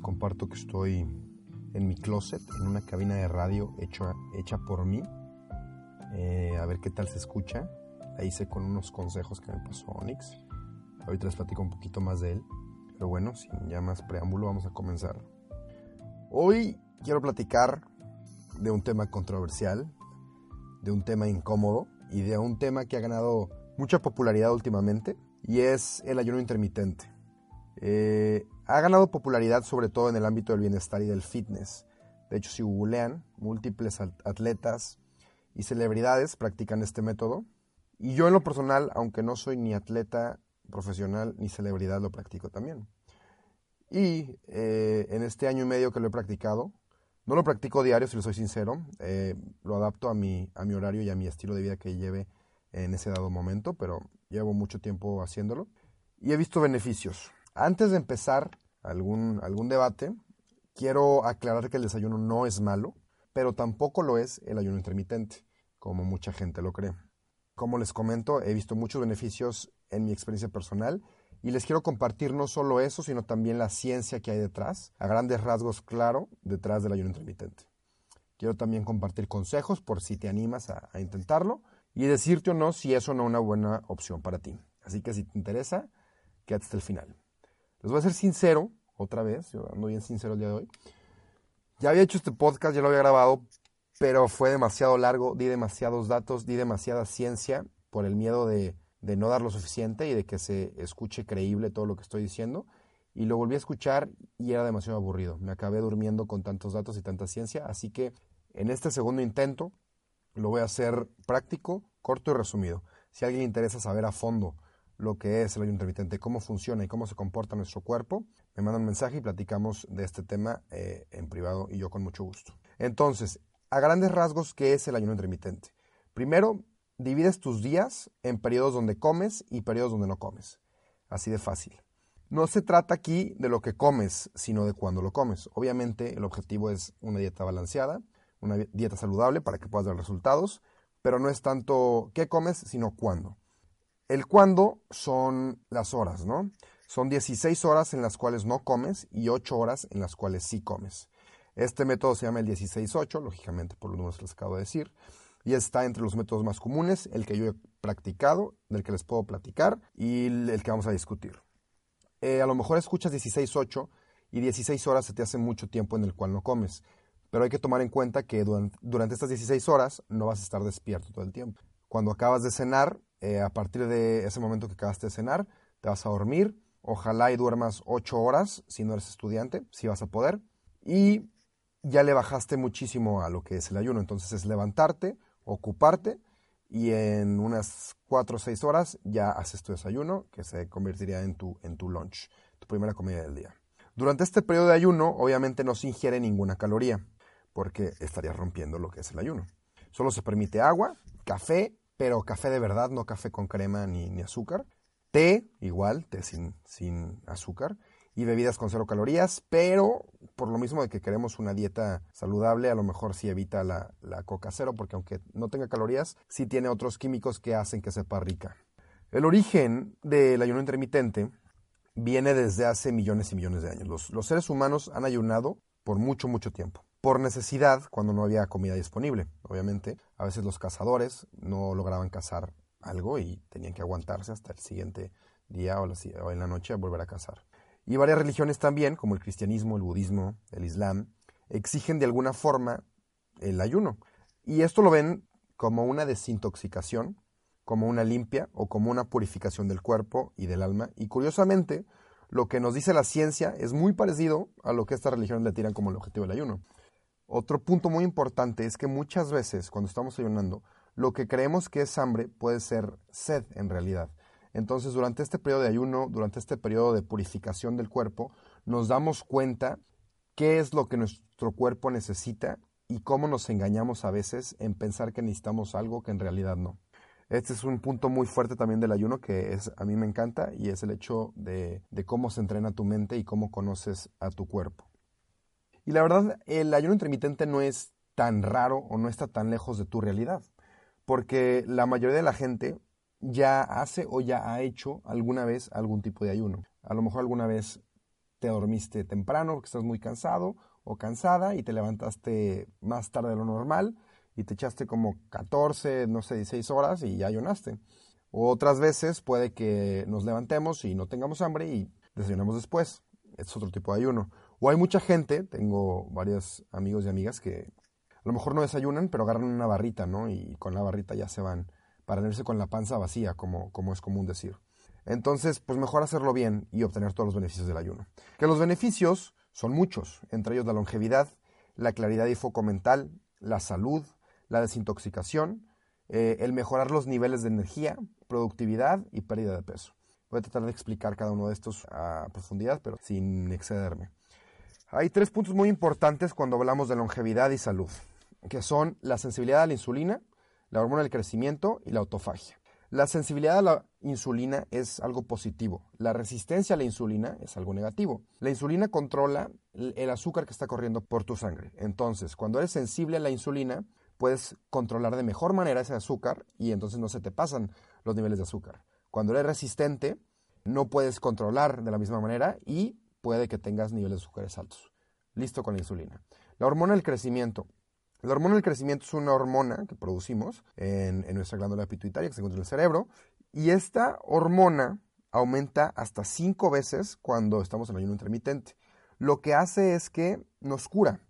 comparto que estoy en mi closet, en una cabina de radio hecha, hecha por mí. Eh, a ver qué tal se escucha. Ahí hice con unos consejos que me pasó Onyx. Ahorita les platico un poquito más de él. Pero bueno, sin ya más preámbulo, vamos a comenzar. Hoy quiero platicar de un tema controversial, de un tema incómodo y de un tema que ha ganado mucha popularidad últimamente y es el ayuno intermitente. Eh, ha ganado popularidad sobre todo en el ámbito del bienestar y del fitness. De hecho, si googlean, múltiples atletas y celebridades practican este método. Y yo en lo personal, aunque no soy ni atleta profesional ni celebridad, lo practico también. Y eh, en este año y medio que lo he practicado, no lo practico diario, si lo soy sincero, eh, lo adapto a mi, a mi horario y a mi estilo de vida que lleve en ese dado momento, pero llevo mucho tiempo haciéndolo y he visto beneficios. Antes de empezar algún, algún debate, quiero aclarar que el desayuno no es malo, pero tampoco lo es el ayuno intermitente, como mucha gente lo cree. Como les comento, he visto muchos beneficios en mi experiencia personal y les quiero compartir no solo eso, sino también la ciencia que hay detrás, a grandes rasgos claro, detrás del ayuno intermitente. Quiero también compartir consejos por si te animas a, intentarlo y decirte o no si eso no es una buena opción para ti. Así que si te interesa, quédate hasta el final. Les voy a ser sincero, otra vez, yo ando bien sincero el día de hoy. Ya había hecho este podcast, ya lo había grabado, pero fue demasiado largo, di demasiados datos, di demasiada ciencia por el miedo de, no dar lo suficiente y de que se escuche creíble todo lo que estoy diciendo. Y lo volví a escuchar y era demasiado aburrido. Me acabé durmiendo con tantos datos y tanta ciencia. Así que en este segundo intento lo voy a hacer práctico, corto y resumido. Si a alguien interesa saber a fondo lo que es el ayuno intermitente, cómo funciona y cómo se comporta nuestro cuerpo, me manda un mensaje y platicamos de este tema eh, en privado y yo con mucho gusto. Entonces, a grandes rasgos, ¿qué es el ayuno intermitente? Primero, divides tus días en periodos donde comes y periodos donde no comes. Así de fácil. No se trata aquí de lo que comes, sino de cuándo lo comes. Obviamente el objetivo es una dieta balanceada, una dieta saludable para que puedas dar resultados, pero no es tanto qué comes, sino cuándo. El cuándo son las horas, ¿no? Son 16 horas en las cuales no comes y 8 horas en las cuales sí comes. Este método se llama el 16-8, lógicamente por los números que les acabo de decir, y está entre los métodos más comunes, el que yo he practicado, del que les puedo platicar y el que vamos a discutir. Eh, a lo mejor escuchas 16-8 y 16 horas se te hace mucho tiempo en el cual no comes, pero hay que tomar en cuenta que durante, durante estas 16 horas no vas a estar despierto todo el tiempo. Cuando acabas de cenar, eh, a partir de ese momento que acabaste de cenar, te vas a dormir. Ojalá y duermas 8 horas si no eres estudiante, si vas a poder. Y ya le bajaste muchísimo a lo que es el ayuno. Entonces es levantarte, ocuparte y en unas 4 o 6 horas ya haces tu desayuno, que se convertiría en tu, en tu lunch, tu primera comida del día. Durante este periodo de ayuno, obviamente no se ingiere ninguna caloría, porque estarías rompiendo lo que es el ayuno. Solo se permite agua, café pero café de verdad, no café con crema ni, azúcar. Té, igual, té sin, sin azúcar. Y bebidas con cero calorías, pero por lo mismo de que queremos una dieta saludable, a lo mejor sí evita la, la coca cero, porque aunque no tenga calorías, sí tiene otros químicos que hacen que sepa rica. El origen del ayuno intermitente viene desde hace millones y millones de años. Los, los, seres humanos han ayunado por mucho, mucho tiempo por necesidad cuando no había comida disponible. Obviamente, a veces los cazadores no lograban cazar algo y tenían que aguantarse hasta el siguiente día o, en la noche a volver a cazar. Y varias religiones también, como el cristianismo, el budismo, el islam, exigen de alguna forma el ayuno. Y esto lo ven como una desintoxicación, como una limpia o como una purificación del cuerpo y del alma. Y curiosamente, lo que nos dice la ciencia es muy parecido a lo que estas religiones le tiran como el objetivo del ayuno. Otro punto muy importante es que muchas veces cuando estamos ayunando, lo que creemos que es hambre puede ser sed en realidad. Entonces, durante este periodo de ayuno, durante este periodo de purificación del cuerpo, nos damos cuenta qué es lo que nuestro cuerpo necesita y cómo nos engañamos a veces en pensar que necesitamos algo que en realidad no. Este es un punto muy fuerte también del ayuno que es, a mí me encanta y es el hecho de, de cómo se entrena tu mente y cómo conoces a tu cuerpo. Y la verdad, el ayuno intermitente no es tan raro o no está tan lejos de tu realidad, porque la mayoría de la gente ya hace o ya ha hecho alguna vez algún tipo de ayuno. A lo mejor alguna vez te dormiste temprano porque estás muy cansado o cansada y te levantaste más tarde de lo normal y te echaste como 14, no sé, 16 horas y ya ayunaste. Otras veces puede que nos levantemos y no tengamos hambre y desayunamos después. Es otro tipo de ayuno. O hay mucha gente, tengo varios amigos y amigas que a lo mejor no desayunan, pero agarran una barrita, ¿no? Y con la barrita ya se van para irse con la panza vacía, como, es común decir. Entonces, pues mejor hacerlo bien y obtener todos los beneficios del ayuno. Que los beneficios son muchos, entre ellos la longevidad, la claridad y foco mental, la salud, la desintoxicación, eh, el mejorar los niveles de energía, productividad y pérdida de peso. Voy a tratar de explicar cada uno de estos a profundidad, pero sin excederme. Hay tres puntos muy importantes cuando hablamos de longevidad y salud, que son la sensibilidad a la insulina, la hormona del crecimiento y la autofagia. La sensibilidad a la insulina es algo positivo. La resistencia a la insulina es algo negativo. La insulina controla el azúcar que está corriendo por tu sangre. Entonces, cuando eres sensible a la insulina, puedes controlar de mejor manera ese azúcar y entonces no se te pasan los niveles de azúcar. Cuando eres resistente, no puedes controlar de la misma manera y puede que tengas niveles de azúcares altos. Listo con la insulina. La hormona del crecimiento. La hormona del crecimiento es una hormona que producimos en, nuestra glándula pituitaria que se encuentra en el cerebro y esta hormona aumenta hasta cinco veces cuando estamos en ayuno intermitente. Lo que hace es que nos cura.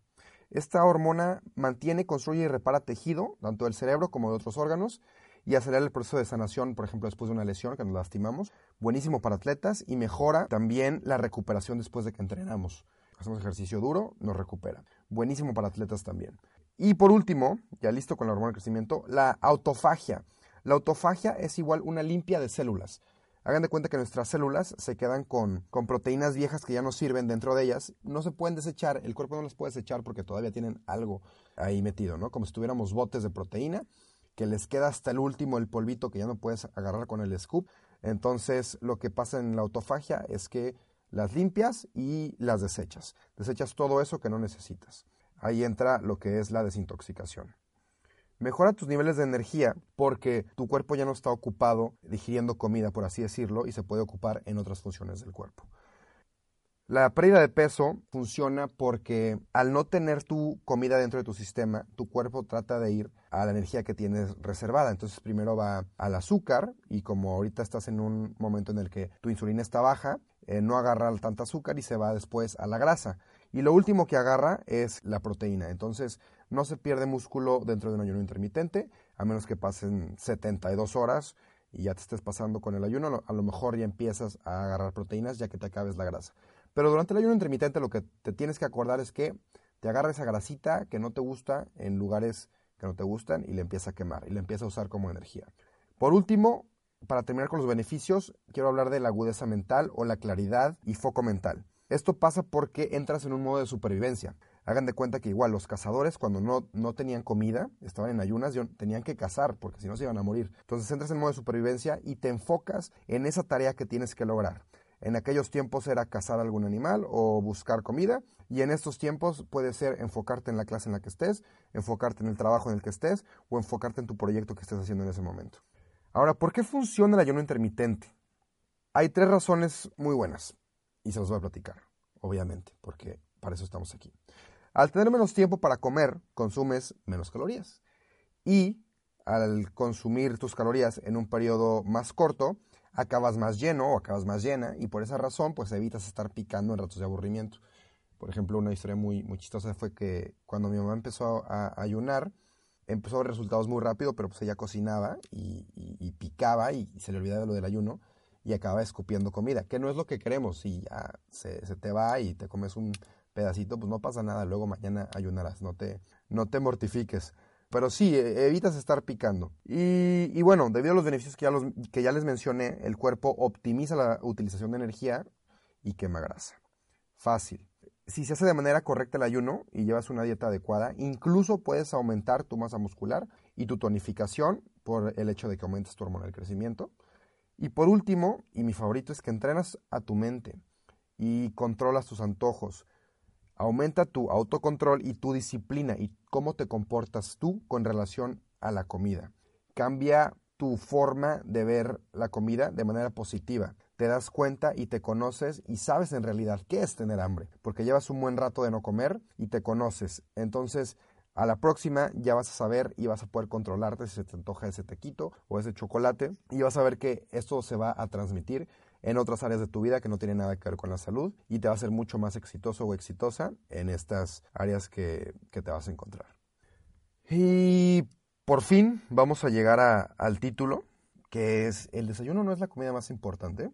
Esta hormona mantiene, construye y repara tejido, tanto del cerebro como de otros órganos, y acelera el proceso de sanación, por ejemplo, después de una lesión que nos lastimamos. Buenísimo para atletas y mejora también la recuperación después de que entrenamos. Hacemos ejercicio duro, nos recupera. Buenísimo para atletas también. Y por último, ya listo con la hormona de crecimiento, la autofagia. La autofagia es igual una limpia de células. Hagan de cuenta que nuestras células se quedan con, con, proteínas viejas que ya no sirven dentro de ellas. No se pueden desechar, el cuerpo no las puede desechar porque todavía tienen algo ahí metido, ¿no? Como si tuviéramos botes de proteína, que les queda hasta el último el polvito que ya no puedes agarrar con el scoop. Entonces, lo que pasa en la autofagia es que las limpias y las desechas. Desechas todo eso que no necesitas. Ahí entra lo que es la desintoxicación. Mejora tus niveles de energía porque tu cuerpo ya no está ocupado digiriendo comida, por así decirlo, y se puede ocupar en otras funciones del cuerpo. La pérdida de peso funciona porque al no tener tu comida dentro de tu sistema, tu cuerpo trata de ir a la energía que tienes reservada. Entonces primero va al azúcar y como ahorita estás en un momento en el que tu insulina está baja, eh, no agarra tanta azúcar y se va después a la grasa. Y lo último que agarra es la proteína. Entonces, no se pierde músculo dentro de un ayuno intermitente, a menos que pasen 72 horas y ya te estés pasando con el ayuno. A lo mejor ya empiezas a agarrar proteínas ya que te acabes la grasa. Pero durante el ayuno intermitente lo que te tienes que acordar es que te agarra esa grasita que no te gusta en lugares que no te gustan y le empieza a quemar y le empieza a usar como energía. Por último, para terminar con los beneficios, quiero hablar de la agudeza mental o la claridad y foco mental. Esto pasa porque entras en un modo de supervivencia. Hagan de cuenta que igual los cazadores cuando no, no tenían comida, estaban en ayunas, tenían que cazar porque si no se iban a morir. Entonces entras en modo de supervivencia y te enfocas en esa tarea que tienes que lograr. En aquellos tiempos era cazar algún animal o buscar comida y en estos tiempos puede ser enfocarte en la clase en la que estés, enfocarte en el trabajo en el que estés o enfocarte en tu proyecto que estés haciendo en ese momento. Ahora, ¿por qué funciona el ayuno intermitente? Hay tres razones muy buenas y se los voy a platicar, obviamente, porque para eso estamos aquí. Al tener menos tiempo para comer, consumes menos calorías. Y al consumir tus calorías en un periodo más corto, acabas más lleno o acabas más llena y por esa razón pues evitas estar picando en ratos de aburrimiento. Por ejemplo, una historia muy, muy chistosa fue que cuando mi mamá empezó a, ayunar, empezó a ver resultados muy rápido, pero pues ella cocinaba y, picaba y, se le olvidaba lo del ayuno y acaba escupiendo comida, que no es lo que queremos. Si ya se, te va y te comes un pedacito, pues no pasa nada, luego mañana ayunarás, no te, no te mortifiques. Pero sí, e, evitas estar picando. Y, bueno, debido a los beneficios que ya, los, que ya les mencioné, el cuerpo optimiza la utilización de energía y quema grasa. Fácil. Si se hace de manera correcta el ayuno y llevas una dieta adecuada, incluso puedes aumentar tu masa muscular y tu tonificación por el hecho de que aumentes tu hormona del crecimiento. Y por último, y mi favorito, es que entrenas a tu mente y controlas tus antojos. Aumenta tu autocontrol y tu disciplina y cómo te comportas tú con relación a la comida. Cambia tu forma de ver la comida de manera positiva. te das cuenta y te conoces y sabes en realidad qué es tener hambre, porque llevas un buen rato de no comer y te conoces. Entonces, a la próxima ya vas a saber y vas a poder controlarte si se te antoja ese tequito o ese chocolate y vas a ver que esto se va a transmitir en otras áreas de tu vida que no tienen nada que ver con la salud y te va a hacer mucho más exitoso o exitosa en estas áreas que, te vas a encontrar. Y por fin vamos a llegar al título, que es el desayuno no es la comida más importante,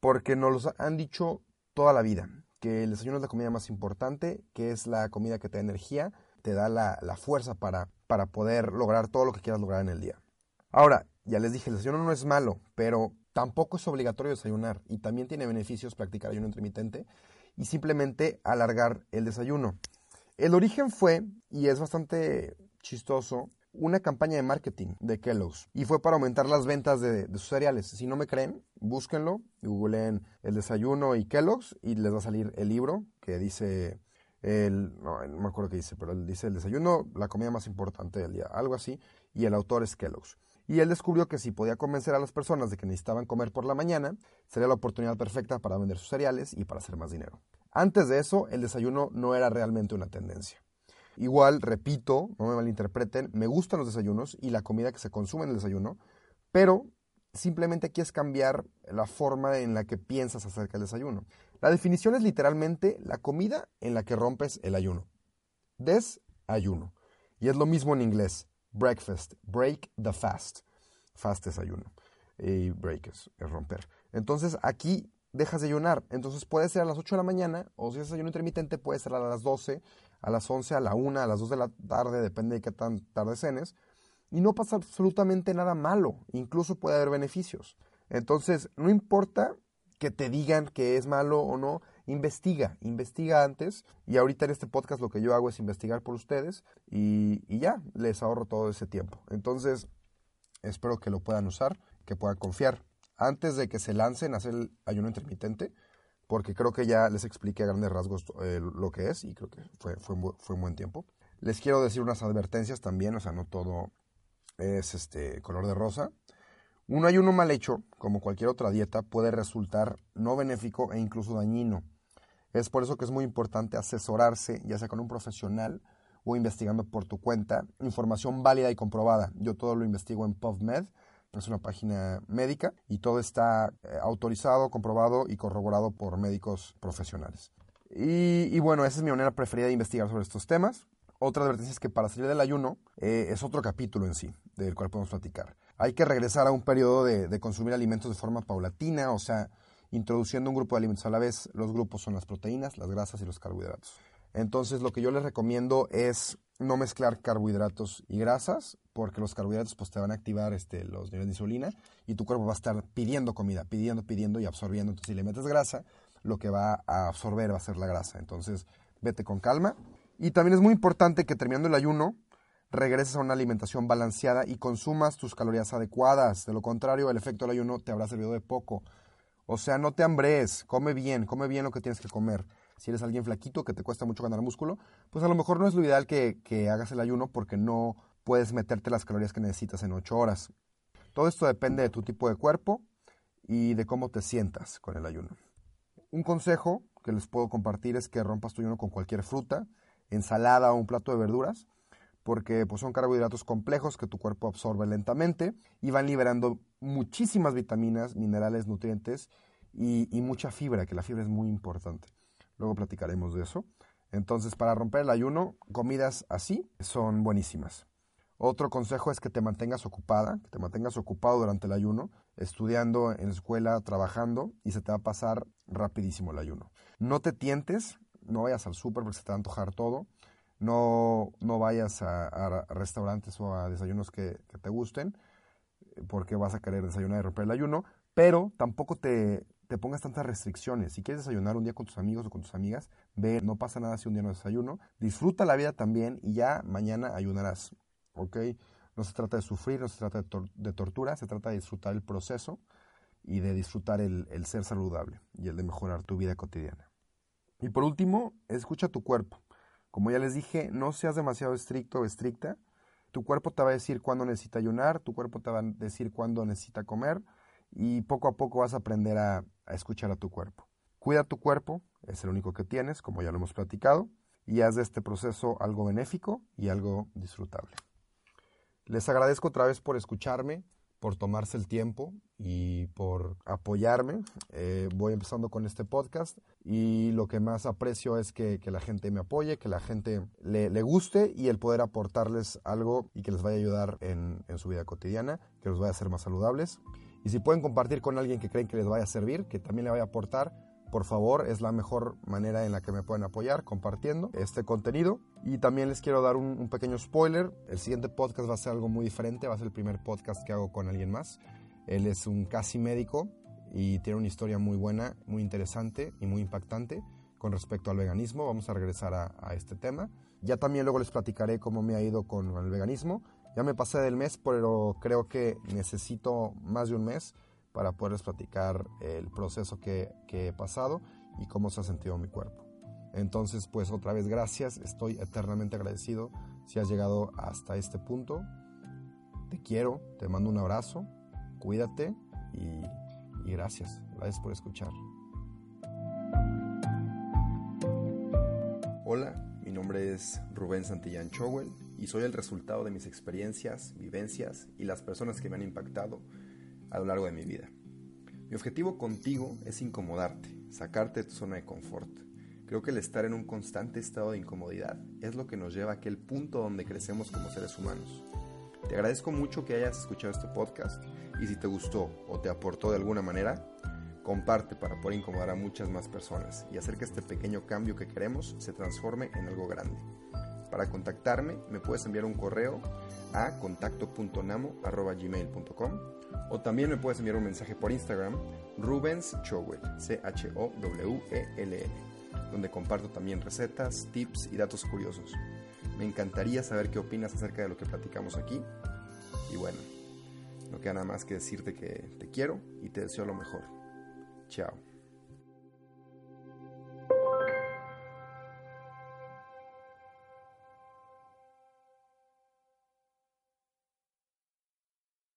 porque nos lo han dicho toda la vida, que el desayuno es la comida más importante, que es la comida que te da energía, te da la, fuerza para, para poder lograr todo lo que quieras lograr en el día. Ahora, ya les dije, el desayuno no es malo, pero tampoco es obligatorio desayunar y también tiene beneficios practicar ayuno intermitente y simplemente alargar el desayuno. El origen fue, y es bastante chistoso, una campaña de marketing de Kellogg's y fue para aumentar las ventas de, sus cereales. Si no me creen, búsquenlo, googleen el desayuno y Kellogg's y les va a salir el libro que dice el, no, me acuerdo qué dice, pero dice el desayuno, la comida más importante del día, algo así, y el autor es Kellogg's y él descubrió que si podía convencer a las personas de que necesitaban comer por la mañana, sería la oportunidad perfecta para vender sus cereales y para hacer más dinero. Antes de eso, el desayuno no era realmente una tendencia. Igual, repito, no me malinterpreten, me gustan los desayunos y la comida que se consume en el desayuno, pero simplemente quieres cambiar la forma en la que piensas acerca del desayuno. La definición es literalmente la comida en la que rompes el ayuno. Desayuno. Y es lo mismo en inglés breakfast, break the fast. Fast es ayuno y break es, romper. Entonces aquí dejas de ayunar. Entonces puede ser a las 8 de la mañana o si es ayuno intermitente puede ser a las 12, a las 11, a la 1, a las 2 de la tarde, depende de qué tan tarde cenes. Y no pasa absolutamente nada malo, incluso puede haber beneficios. Entonces, no importa que te digan que es malo o no, investiga, investiga antes. Y ahorita en este podcast lo que yo hago es investigar por ustedes y, ya, les ahorro todo ese tiempo. Entonces, espero que lo puedan usar, que puedan confiar. Antes de que se lancen a hacer el ayuno intermitente, porque creo que ya les expliqué a grandes rasgos eh, lo que es y creo que fue, fue, fue un buen tiempo. Les quiero decir unas advertencias también, o sea, no todo es este color de rosa. Un ayuno mal hecho, como cualquier otra dieta, puede resultar no benéfico e incluso dañino. Es por eso que es muy importante asesorarse, ya sea con un profesional o investigando por tu cuenta, información válida y comprobada. Yo todo lo investigo en PubMed, es una página médica y todo está eh, autorizado, comprobado y corroborado por médicos profesionales. Y, bueno, esa es mi manera preferida de investigar sobre estos temas. Otra advertencia es que para salir del ayuno eh, es otro capítulo en sí, del cual podemos platicar. Hay que regresar a un periodo de consumir alimentos de forma paulatina, o sea, introduciendo un grupo de alimentos a la vez. Los grupos son las proteínas, las grasas y los carbohidratos. Entonces lo que yo les recomiendo es no mezclar carbohidratos y grasas, porque los carbohidratos pues, te van a activar este, los niveles de insulina y tu cuerpo va a estar pidiendo comida, pidiendo, pidiendo y absorbiendo. Entonces si le metes grasa, lo que va a absorber va a ser la grasa. Entonces vete con calma. Y también es muy importante que terminando el ayuno, regreses a una alimentación balanceada y consumas tus calorías adecuadas. De lo contrario, el efecto del ayuno te habrá servido de poco. O sea, no te hambres, come bien, come bien lo que tienes que comer. Si eres alguien flaquito que te cuesta mucho ganar músculo, pues a lo mejor no es lo ideal que, hagas el ayuno porque no puedes meterte las calorías que necesitas en 8 horas. Todo esto depende de tu tipo de cuerpo y de cómo te sientas con el ayuno. Un consejo que les puedo compartir es que rompas tu ayuno con cualquier fruta, ensalada o un plato de verduras porque pues, son carbohidratos complejos que tu cuerpo absorbe lentamente y van liberando muchísimas vitaminas, minerales, nutrientes y, mucha fibra, que la fibra es muy importante. Luego platicaremos de eso. Entonces, para romper el ayuno, comidas así son buenísimas. Otro consejo es que te mantengas ocupada, que te mantengas ocupado durante el ayuno, estudiando en escuela, trabajando, y se te va a pasar rapidísimo el ayuno. No te tientes, no vayas al súper porque se te va a antojar todo. No, no vayas a, restaurantes o a desayunos que, te gusten, porque vas a querer desayunar y romper el ayuno, pero tampoco te, te pongas tantas restricciones. Si quieres desayunar un día con tus amigos o con tus amigas, ve, no pasa nada si un día no desayuno. Disfruta la vida también y ya mañana ayunarás. ¿Ok? No se trata de sufrir, no se trata de, tortura, se trata de disfrutar el proceso y de disfrutar el, el, ser saludable y el de mejorar tu vida cotidiana. Y por último, escucha tu cuerpo. Como ya les dije, no seas demasiado estricto o estricta. Tu cuerpo te va a decir cuándo necesita ayunar, tu cuerpo te va a decir cuándo necesita comer y poco a poco vas a aprender a, a escuchar a tu cuerpo. Cuida tu cuerpo, es el único que tienes, como ya lo hemos platicado, y haz de este proceso algo benéfico y algo disfrutable. Les agradezco otra vez por escucharme, por tomarse el tiempo y por apoyarme. Eh, voy empezando con este podcast y lo que más aprecio es que, la gente me apoye, que la gente le, guste y el poder aportarles algo y que les vaya a ayudar en, en su vida cotidiana, que los vaya a hacer más saludables. Y si pueden compartir con alguien que creen que les vaya a servir, que también le vaya a aportar, por favor, es la mejor manera en la que me pueden apoyar compartiendo este contenido. Y también les quiero dar un, pequeño spoiler. El siguiente podcast va a ser algo muy diferente. Va a ser el primer podcast que hago con alguien más. Él es un casi médico y tiene una historia muy buena, muy interesante y muy impactante con respecto al veganismo. Vamos a regresar a, a este tema. Ya también luego les platicaré cómo me ha ido con el veganismo. Ya me pasé del mes, pero creo que necesito más de un mes para poderles platicar el proceso que, he pasado y cómo se ha sentido mi cuerpo. Entonces, pues otra vez gracias, estoy eternamente agradecido si has llegado hasta este punto. Te quiero, te mando un abrazo, cuídate y, y gracias, gracias por escuchar. Hola, mi nombre es Rubén Santillán Chowell y soy el resultado de mis experiencias, vivencias y las personas que me han impactado a lo largo de mi vida. Mi objetivo contigo es incomodarte, sacarte de tu zona de confort. Creo que el estar en un constante estado de incomodidad es lo que nos lleva a aquel punto donde crecemos como seres humanos. Te agradezco mucho que hayas escuchado este podcast y si te gustó o te aportó de alguna manera, comparte para poder incomodar a muchas más personas y hacer que este pequeño cambio que queremos se transforme en algo grande. Para contactarme me puedes enviar un correo a contacto.namo.gmail.com o también me puedes enviar un mensaje por Instagram, Rubens Chowell, C-H-O-W-E-L-L, donde comparto también recetas, tips y datos curiosos. Me encantaría saber qué opinas acerca de lo que platicamos aquí. Y bueno, no queda nada más que decirte que te quiero y te deseo lo mejor. Chao.